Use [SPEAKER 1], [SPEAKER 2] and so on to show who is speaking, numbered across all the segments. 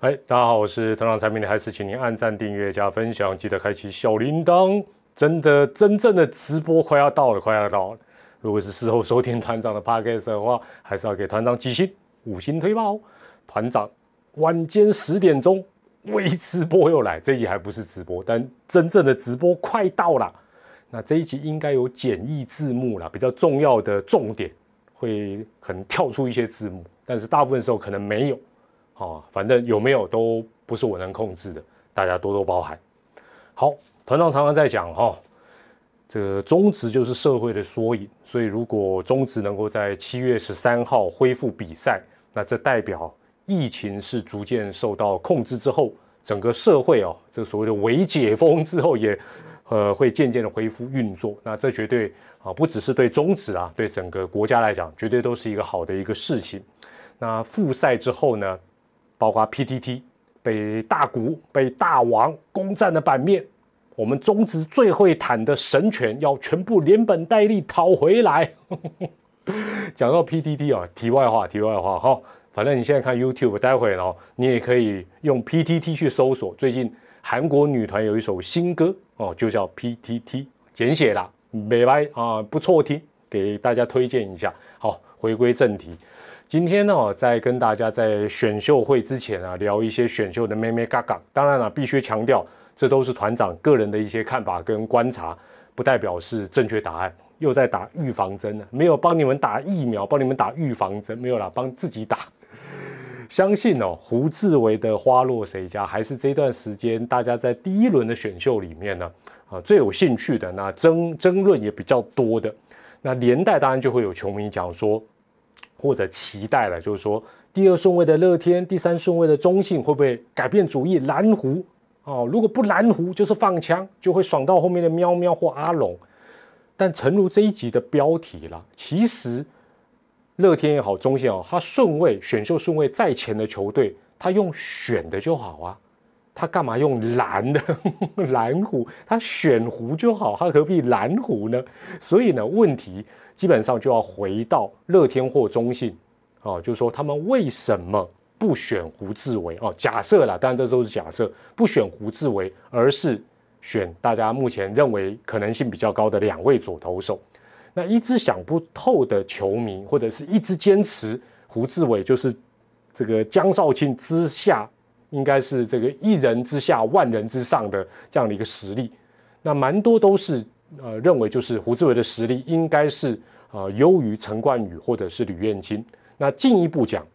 [SPEAKER 1] 哎，大家好，我是团长产品的，还是请您按赞、订阅、加分享，记得开启小铃铛。真的，真正的直播快要到了，快要到了。如果是事后收听团长的 podcast 的话，还是要给团长几星五星推爆。团长晚间十点钟微直播又来，这一集还不是直播，但真正的直播快到了。那这一集应该有简易字幕了，比较重要的重点会可能跳出一些字幕，但是大部分时候可能没有。哦，反正有没有都不是我能控制的，大家多多包涵。好，团长常常在讲哈，这个中职就是社会的缩影，所以如果中职能够在七月十三号恢复比赛，那这代表疫情是逐渐受到控制之后，整个社会哦，这所谓的微解封之后也呃会渐渐的恢复运作，那这绝对啊不只是对中职啊，对整个国家来讲，绝对都是一个好的一个事情。那复赛之后呢？包括 PTT 被大股被大王攻占的版面，我们中职最会谈的神权要全部连本带利讨回来。讲到 PTT 啊，题外话，题外话哈，反正你现在看 YouTube，待会哦，你也可以用 PTT 去搜索。最近韩国女团有一首新歌哦，就叫 PTT，简写啦，美白啊，不错听，给大家推荐一下。好，回归正题。今天呢，我在跟大家在选秀会之前啊，聊一些选秀的咩咩嘎嘎。当然了，必须强调，这都是团长个人的一些看法跟观察，不代表是正确答案。又在打预防针呢，没有帮你们打疫苗，帮你们打预防针，没有啦，帮自己打。相信哦，胡志伟的花落谁家，还是这段时间大家在第一轮的选秀里面呢，啊，最有兴趣的，那争争论也比较多的，那连带当然就会有球迷讲说。或者期待了，就是说第二顺位的乐天，第三顺位的中信会不会改变主意？蓝湖哦，如果不蓝湖，就是放枪，就会爽到后面的喵喵或阿龙。但诚如这一集的标题了，其实乐天也好，中信也好，他顺位选秀顺位在前的球队，他用选的就好啊，他干嘛用蓝的 蓝湖？他选湖就好，他何必蓝湖呢？所以呢，问题。基本上就要回到乐天或中信，哦，就是说他们为什么不选胡志伟？哦，假设啦，当然这都是假设，不选胡志伟，而是选大家目前认为可能性比较高的两位左投手。那一直想不透的球迷，或者是一直坚持胡志伟就是这个江少庆之下，应该是这个一人之下万人之上的这样的一个实力，那蛮多都是。呃，认为就是胡志伟的实力应该是呃优于陈冠宇或者是吕彦青。那进一步讲，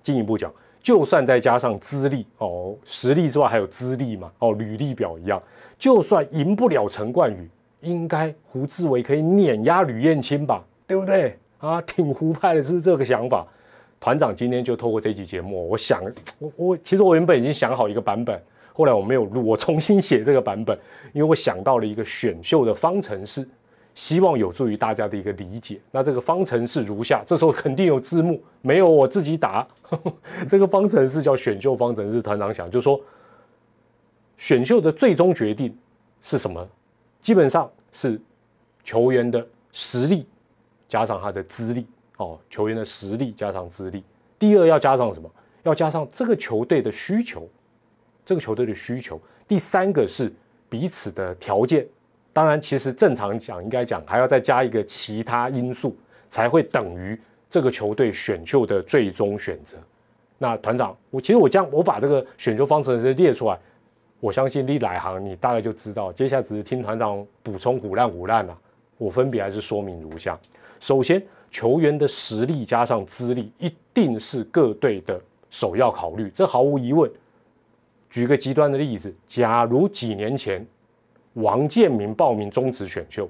[SPEAKER 1] 进一步讲，就算再加上资历哦，实力之外还有资历嘛哦，履历表一样，就算赢不了陈冠宇，应该胡志伟可以碾压吕彦青吧？对不对啊？挺胡派的是这个想法。团长今天就透过这期节目，我想 我我其实我原本已经想好一个版本。后来我没有录，我重新写这个版本，因为我想到了一个选秀的方程式，希望有助于大家的一个理解。那这个方程式如下，这时候肯定有字幕，没有我自己打。这个方程式叫选秀方程式，团长想就说，选秀的最终决定是什么？基本上是球员的实力加上他的资历哦，球员的实力加上资历。第二要加上什么？要加上这个球队的需求。这个球队的需求，第三个是彼此的条件。当然，其实正常讲，应该讲还要再加一个其他因素，才会等于这个球队选秀的最终选择。那团长，我其实我将我把这个选秀方程式列出来，我相信你来行，你大概就知道。接下来只是听团长补充虎烂虎烂了。我分别还是说明如下：首先，球员的实力加上资历，一定是各队的首要考虑，这毫无疑问。举个极端的例子，假如几年前王建民报名中职选秀，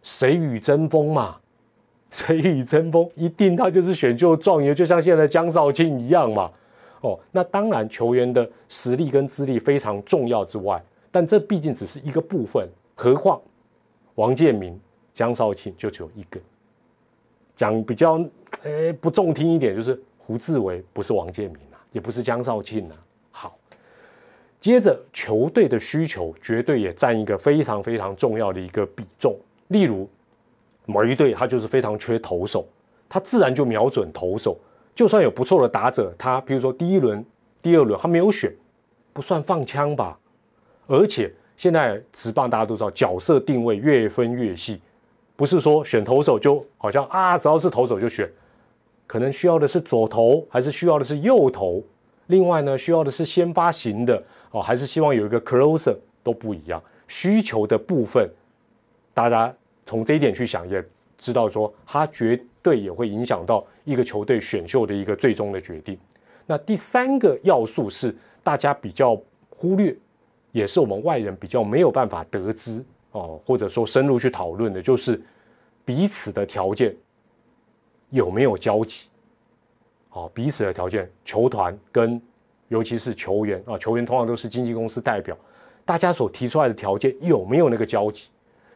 [SPEAKER 1] 谁与争锋嘛？谁与争锋？一定他就是选秀状元，就像现在江少庆一样嘛。哦，那当然球员的实力跟资历非常重要之外，但这毕竟只是一个部分。何况王建民、江少庆就只有一个。讲比较诶不中听一点，就是胡志伟不是王建民啊，也不是江少庆啊。好接着，球队的需求绝对也占一个非常非常重要的一个比重。例如，某一队他就是非常缺投手，他自然就瞄准投手。就算有不错的打者，他比如说第一轮第二轮他没有选，不算放枪吧？而且现在职棒大家都知道，角色定位越分越细，不是说选投手就好像啊，只要是投手就选，可能需要的是左投，还是需要的是右投？另外呢，需要的是先发型的哦，还是希望有一个 closer 都不一样。需求的部分，大家从这一点去想，也知道说它绝对也会影响到一个球队选秀的一个最终的决定。那第三个要素是大家比较忽略，也是我们外人比较没有办法得知哦，或者说深入去讨论的，就是彼此的条件有没有交集。哦，彼此的条件，球团跟尤其是球员啊，球员通常都是经纪公司代表，大家所提出来的条件有没有那个交集？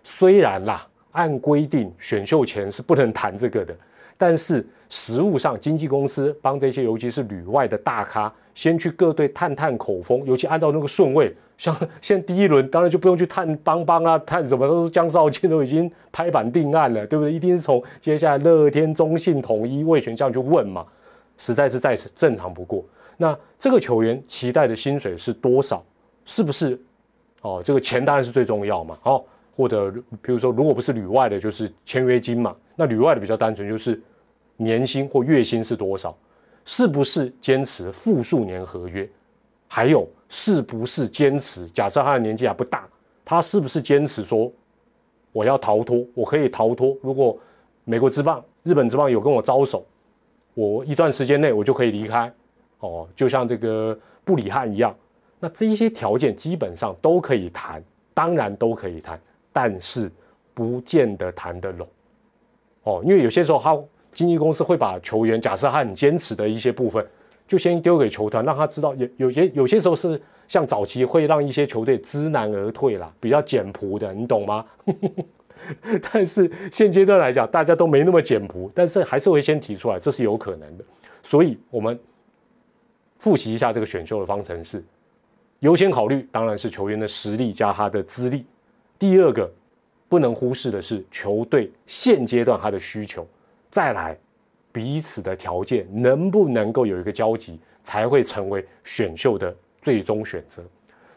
[SPEAKER 1] 虽然啦，按规定选秀前是不能谈这个的，但是实物上，经纪公司帮这些尤其是旅外的大咖，先去各队探探口风，尤其按照那个顺位，像现在第一轮当然就不用去探邦邦啊，探什么都是江少庆都已经拍板定案了，对不对？一定是从接下来乐天、中信、统一、魏权这样去问嘛。实在是再正常不过。那这个球员期待的薪水是多少？是不是？哦，这个钱当然是最重要嘛。哦，或者比如说，如果不是旅外的，就是签约金嘛。那旅外的比较单纯，就是年薪或月薪是多少？是不是坚持复数年合约？还有是不是坚持？假设他的年纪还不大，他是不是坚持说我要逃脱？我可以逃脱。如果美国之棒、日本之棒有跟我招手？我一段时间内我就可以离开，哦，就像这个布里汉一样，那这一些条件基本上都可以谈，当然都可以谈，但是不见得谈得拢，哦，因为有些时候他经纪公司会把球员，假设他很坚持的一些部分，就先丢给球团，让他知道，有有些有些时候是像早期会让一些球队知难而退啦，比较简朴的，你懂吗？但是现阶段来讲，大家都没那么简朴，但是还是会先提出来，这是有可能的。所以，我们复习一下这个选秀的方程式：优先考虑当然是球员的实力加他的资历；第二个不能忽视的是球队现阶段他的需求；再来彼此的条件能不能够有一个交集，才会成为选秀的最终选择。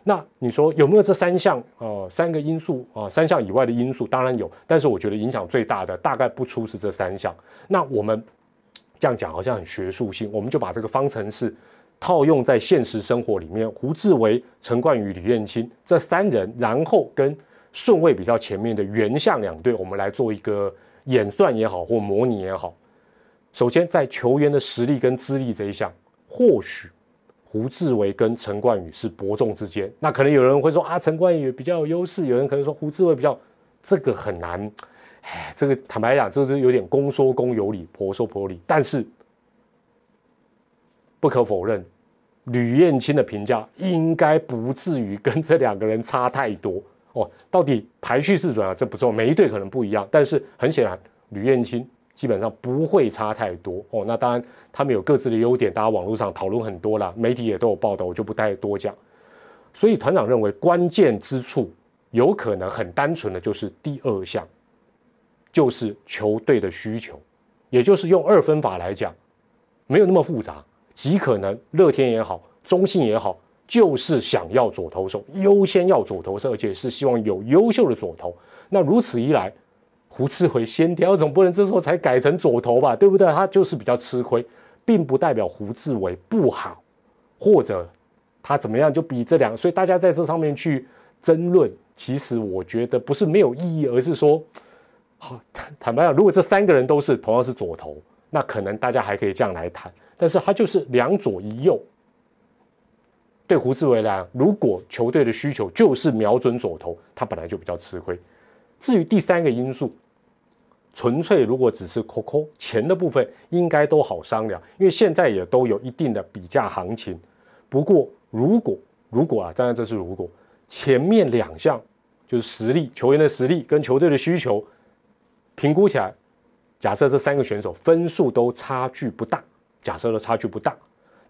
[SPEAKER 1] 那你说有没有这三项？呃，三个因素啊，三项以外的因素当然有，但是我觉得影响最大的大概不出是这三项。那我们这样讲好像很学术性，我们就把这个方程式套用在现实生活里面。胡志伟、陈冠宇、李彦青这三人，然后跟顺位比较前面的原相两队，我们来做一个演算也好，或模拟也好。首先，在球员的实力跟资历这一项，或许。胡志伟跟陈冠宇是伯仲之间，那可能有人会说啊，陈冠宇比较有优势，有人可能说胡志伟比较，这个很难，哎，这个坦白讲，这是有点公说公有理，婆说婆理。但是不可否认，吕燕青的评价应该不至于跟这两个人差太多 哦。到底排序是怎样，这不重要，每一队可能不一样，但是很显然，吕燕青。基本上不会差太多哦。那当然，他们有各自的优点，大家网络上讨论很多了，媒体也都有报道，我就不太多讲。所以团长认为，关键之处有可能很单纯的就是第二项，就是球队的需求，也就是用二分法来讲，没有那么复杂，极可能乐天也好，中信也好，就是想要左投手，优先要左投手，而且是希望有优秀的左投。那如此一来。胡志伟先挑，总不能这时候才改成左投吧，对不对？他就是比较吃亏，并不代表胡志伟不好，或者他怎么样就比这两，所以大家在这上面去争论，其实我觉得不是没有意义，而是说，好坦坦白讲，如果这三个人都是同样是左投，那可能大家还可以这样来谈，但是他就是两左一右，对胡志伟来讲，如果球队的需求就是瞄准左投，他本来就比较吃亏。至于第三个因素。纯粹如果只是扣扣钱的部分，应该都好商量，因为现在也都有一定的比价行情。不过如果如果啊，当然这是如果前面两项就是实力、球员的实力跟球队的需求评估起来，假设这三个选手分数都差距不大，假设的差距不大，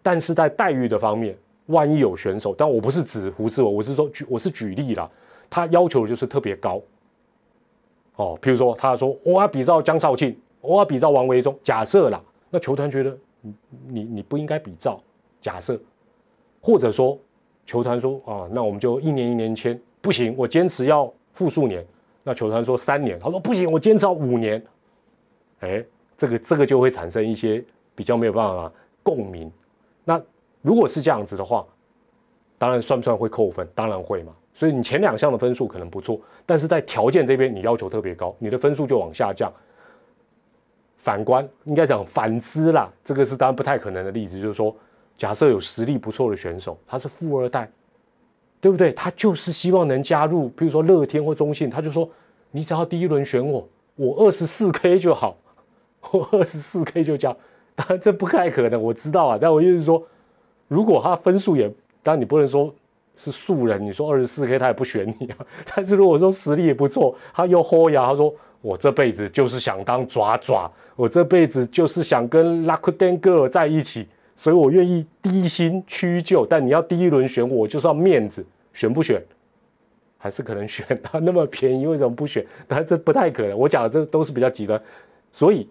[SPEAKER 1] 但是在待遇的方面，万一有选手，但我不是指胡志伟，我是说举我是举例啦，他要求就是特别高。哦，比如说他说我要比照江少庆，我要比照王维忠，假设啦，那球团觉得你你你不应该比照，假设，或者说球团说啊，那我们就一年一年签，不行，我坚持要复数年。那球团说三年，他说不行，我坚持要五年。哎，这个这个就会产生一些比较没有办法共鸣。那如果是这样子的话，当然算不算会扣分？当然会嘛。所以你前两项的分数可能不错，但是在条件这边你要求特别高，你的分数就往下降。反观应该讲反之啦，这个是当然不太可能的例子，就是说，假设有实力不错的选手，他是富二代，对不对？他就是希望能加入，比如说乐天或中信，他就说，你只要第一轮选我，我二十四 K 就好，我 二十四 K 就这样。当然这不太可能，我知道啊，但我意思是说，如果他分数也，当然你不能说。是素人，你说二十四 K 他也不选你啊。但是如果说实力也不错，他又豁牙，他说我这辈子就是想当爪爪，我这辈子就是想跟 Lakuden Girl 在一起，所以我愿意低薪屈就。但你要第一轮选我，就是要面子，选不选？还是可能选他那么便宜，为什么不选？但这不太可能。我讲的这都是比较极端，所以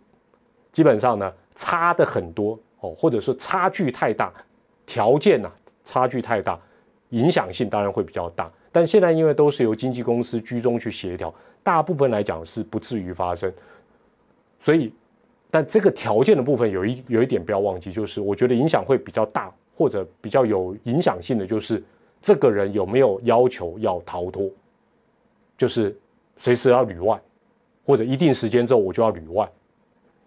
[SPEAKER 1] 基本上呢，差的很多哦，或者说差距太大，条件呐差距太大。影响性当然会比较大，但现在因为都是由经纪公司居中去协调，大部分来讲是不至于发生。所以，但这个条件的部分有一有一点不要忘记，就是我觉得影响会比较大，或者比较有影响性的就是这个人有没有要求要逃脱，就是随时要旅外，或者一定时间之后我就要旅外，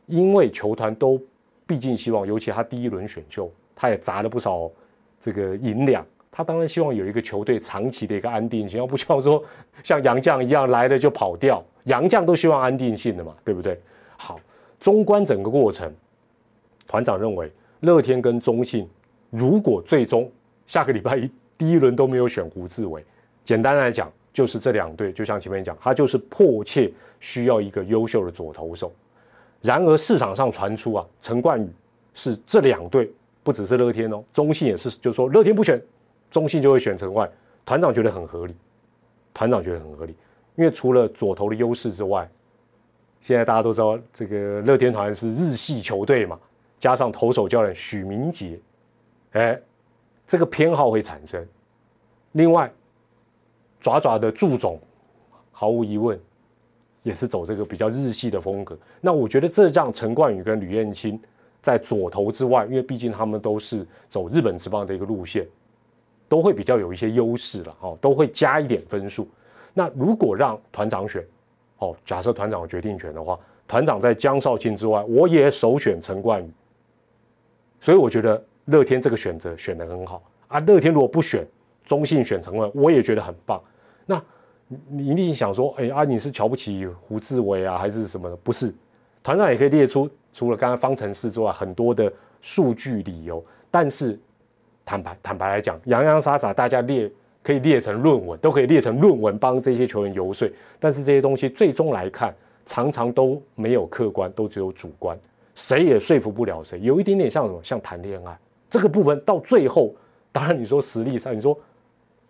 [SPEAKER 1] 因为球团都毕竟希望，尤其他第一轮选秀，他也砸了不少这个银两。他当然希望有一个球队长期的一个安定性，要不希望说像杨绛一样来了就跑掉。杨绛都希望安定性的嘛，对不对？好，纵观整个过程，团长认为乐天跟中信如果最终下个礼拜一第一轮都没有选胡志伟，简单来讲就是这两队就像前面讲，他就是迫切需要一个优秀的左投手。然而市场上传出啊，陈冠宇是这两队不只是乐天哦，中信也是，就是说乐天不选。中信就会选陈外，团长觉得很合理，团长觉得很合理，因为除了左投的优势之外，现在大家都知道这个乐天团是日系球队嘛，加上投手教练许明杰，哎，这个偏好会产生。另外，爪爪的祝总，毫无疑问也是走这个比较日系的风格。那我觉得这让陈冠宇跟吕彦青在左投之外，因为毕竟他们都是走日本职棒的一个路线。都会比较有一些优势了哦，都会加一点分数。那如果让团长选，哦，假设团长有决定权的话，团长在江少庆之外，我也首选陈冠宇。所以我觉得乐天这个选择选的很好啊。乐天如果不选，中信选陈冠，我也觉得很棒。那你一定想说，哎啊，你是瞧不起胡志伟啊，还是什么的？不是，团长也可以列出除了刚刚方程式之外很多的数据理由，但是。坦白坦白来讲，洋洋洒洒大家列可以列成论文，都可以列成论文帮这些球员游说。但是这些东西最终来看，常常都没有客观，都只有主观，谁也说服不了谁。有一点点像什么？像谈恋爱这个部分，到最后，当然你说实力上，你说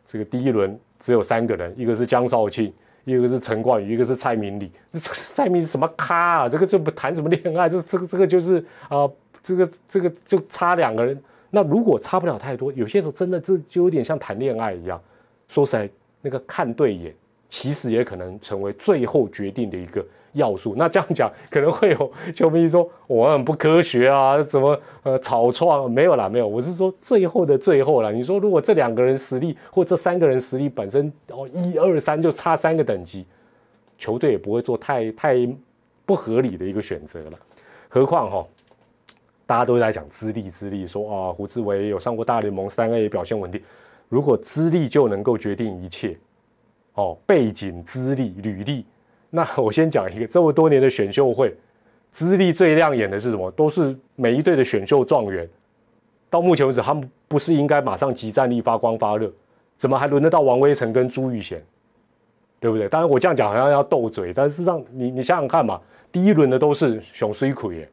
[SPEAKER 1] 这个第一轮只有三个人，一个是江少庆，一个是陈冠宇，一个是蔡明礼。蔡明什么咖啊？这个就不谈什么恋爱，这这个这个就是啊，这个这个就差两个人。那如果差不了太多，有些时候真的这就有点像谈恋爱一样。说起来，那个看对眼，其实也可能成为最后决定的一个要素。那这样讲，可能会有球迷说我很不科学啊，怎么呃草创？没有啦，没有。我是说最后的最后了。你说如果这两个人实力或这三个人实力本身哦一二三就差三个等级，球队也不会做太太不合理的一个选择了。何况哈。大家都在讲资历，资历说啊，胡志伟有上过大联盟三 A，表现稳定。如果资历就能够决定一切，哦，背景、资历、履历，那我先讲一个，这么多年的选秀会，资历最亮眼的是什么？都是每一队的选秀状元。到目前为止，他们不是应该马上集战力、发光发热？怎么还轮得到王威成跟朱玉贤？对不对？当然我这样讲好像要斗嘴，但事实上，你你想想看嘛，第一轮的都是熊水奎耶。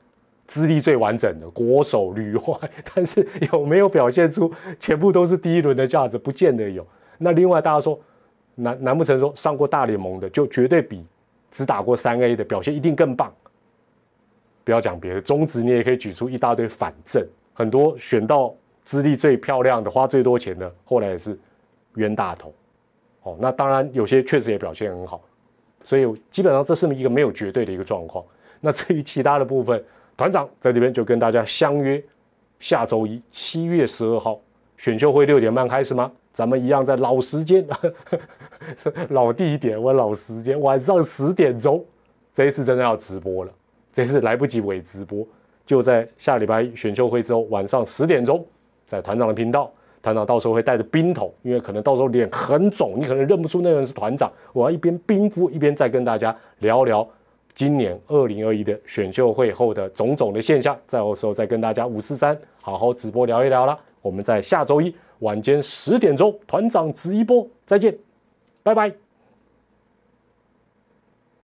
[SPEAKER 1] 资历最完整的国手旅外，但是有没有表现出全部都是第一轮的价值？不见得有。那另外大家说，难难不成说上过大联盟的就绝对比只打过三 A 的表现一定更棒？不要讲别的，中职你也可以举出一大堆反证，很多选到资历最漂亮的、花最多钱的，后来也是冤大头。哦，那当然有些确实也表现很好，所以基本上这是一个没有绝对的一个状况。那至于其他的部分，团长在这边就跟大家相约，下周一七月十二号选秀会六点半开始吗？咱们一样在老时间，是 老地点，我老时间，晚上十点钟。这一次真的要直播了，这次来不及伪直播，就在下礼拜选秀会之后晚上十点钟，在团长的频道，团长到时候会带着冰桶，因为可能到时候脸很肿，你可能认不出那个人是团长，我要一边冰敷一边再跟大家聊聊今年二零二一的选秀会后的种种的现象，在我时候再跟大家五四三好好直播聊一聊了。我们在下周一晚间十点钟团长直一波，再见，拜拜。